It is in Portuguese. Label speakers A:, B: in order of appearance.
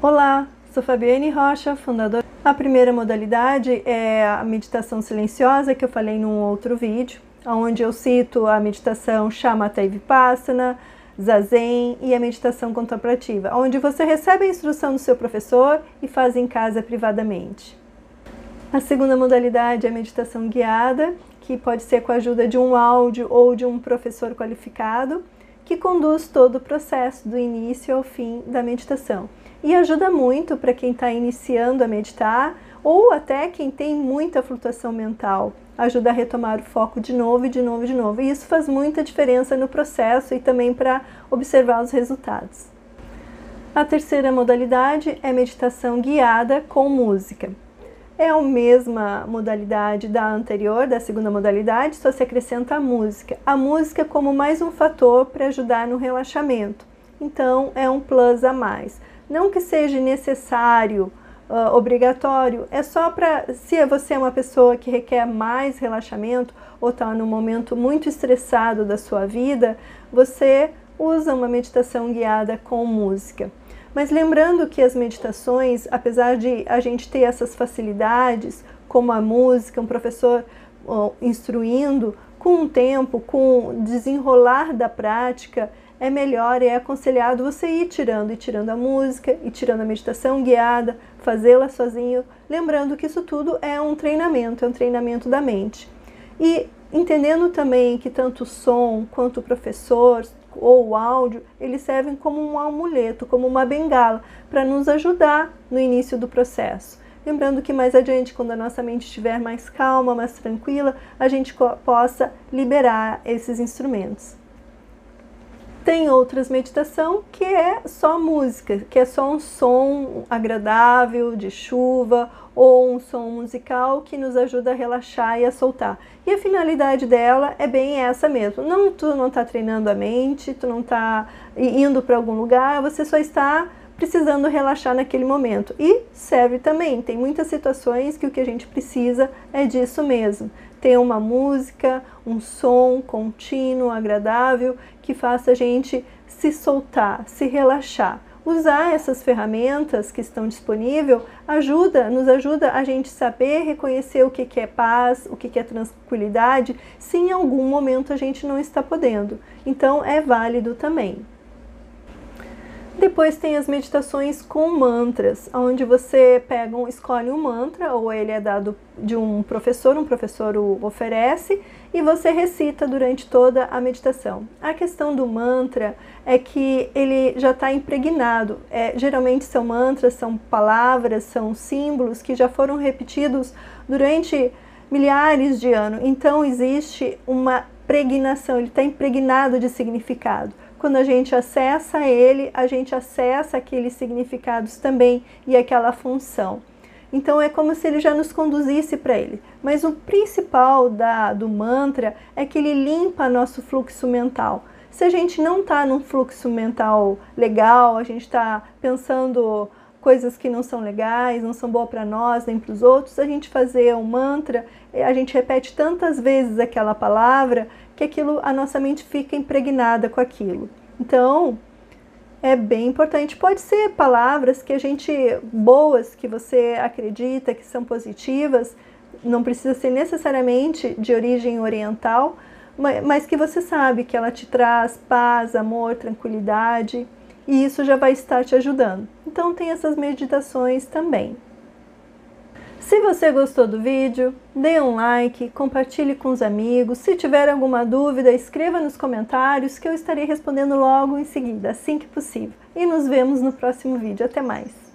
A: Olá, sou Fabiane Rocha, fundadora. A primeira modalidade é a meditação silenciosa, que eu falei num outro vídeo, onde eu cito a meditação Shamatha Vipassana, Zazen e a meditação contemplativa, onde você recebe a instrução do seu professor e faz em casa privadamente. A segunda modalidade é a meditação guiada, que pode ser com a ajuda de um áudio ou de um professor qualificado, que conduz todo o processo do início ao fim da meditação e ajuda muito para quem está iniciando a meditar ou até quem tem muita flutuação mental. Ajuda a retomar o foco de novo e de novo e de novo. E isso faz muita diferença no processo e também para observar os resultados. A terceira modalidade é meditação guiada com música. É a mesma modalidade da anterior, da segunda modalidade, só se acrescenta a música. A música como mais um fator para ajudar no relaxamento. Então, é um plus a mais. Não que seja necessário, uh, obrigatório, é só para se você é uma pessoa que requer mais relaxamento ou está num momento muito estressado da sua vida, você usa uma meditação guiada com música. Mas lembrando que as meditações, apesar de a gente ter essas facilidades, como a música, um professor uh, instruindo, com o tempo, com o desenrolar da prática, é melhor, é aconselhado você ir tirando e tirando a música e tirando a meditação guiada, fazê-la sozinho, lembrando que isso tudo é um treinamento, é um treinamento da mente. E entendendo também que tanto o som quanto o professor ou o áudio, eles servem como um amuleto, como uma bengala, para nos ajudar no início do processo. Lembrando que mais adiante, quando a nossa mente estiver mais calma, mais tranquila, a gente possa liberar esses instrumentos. Tem outras meditação que é só música, que é só um som agradável de chuva ou um som musical que nos ajuda a relaxar e a soltar. E a finalidade dela é bem essa mesmo. Não tu não está treinando a mente, tu não está indo para algum lugar, você só está precisando relaxar naquele momento. E serve também, tem muitas situações que o que a gente precisa é disso mesmo ter uma música, um som contínuo, agradável, que faça a gente se soltar, se relaxar. Usar essas ferramentas que estão disponíveis ajuda, nos ajuda a gente saber reconhecer o que, é paz, o que é tranquilidade, se em algum momento a gente não está podendo. Então é válido também. Depois tem as meditações com mantras, onde você pega um, escolhe um mantra, ou ele é dado de um professor, um professor o oferece, e você recita durante toda a meditação. A questão do mantra é que ele já está impregnado. É, geralmente são mantras, são palavras, são símbolos que já foram repetidos durante milhares de anos. Então existe uma pregnação, ele está impregnado de significado. Quando a gente acessa ele, a gente acessa aqueles significados também e aquela função. Então é como se ele já nos conduzisse para ele. Mas o principal da, do mantra é que ele limpa nosso fluxo mental. Se a gente não está num fluxo mental legal, a gente está pensando coisas que não são legais, não são boas para nós nem para os outros, a gente fazer um mantra, a gente repete tantas vezes aquela palavra que aquilo, a nossa mente fica impregnada com aquilo. Então, é bem importante. Pode ser palavras que a gente boas, que você acredita que são positivas, não precisa ser necessariamente de origem oriental, mas que você sabe que ela te traz paz, amor, tranquilidade, e isso já vai estar te ajudando. Então tem essas meditações também. Se você gostou do vídeo, dê um like, compartilhe com os amigos. Se tiver alguma dúvida, escreva nos comentários que eu estarei respondendo logo em seguida, assim que possível. E nos vemos no próximo vídeo. Até mais!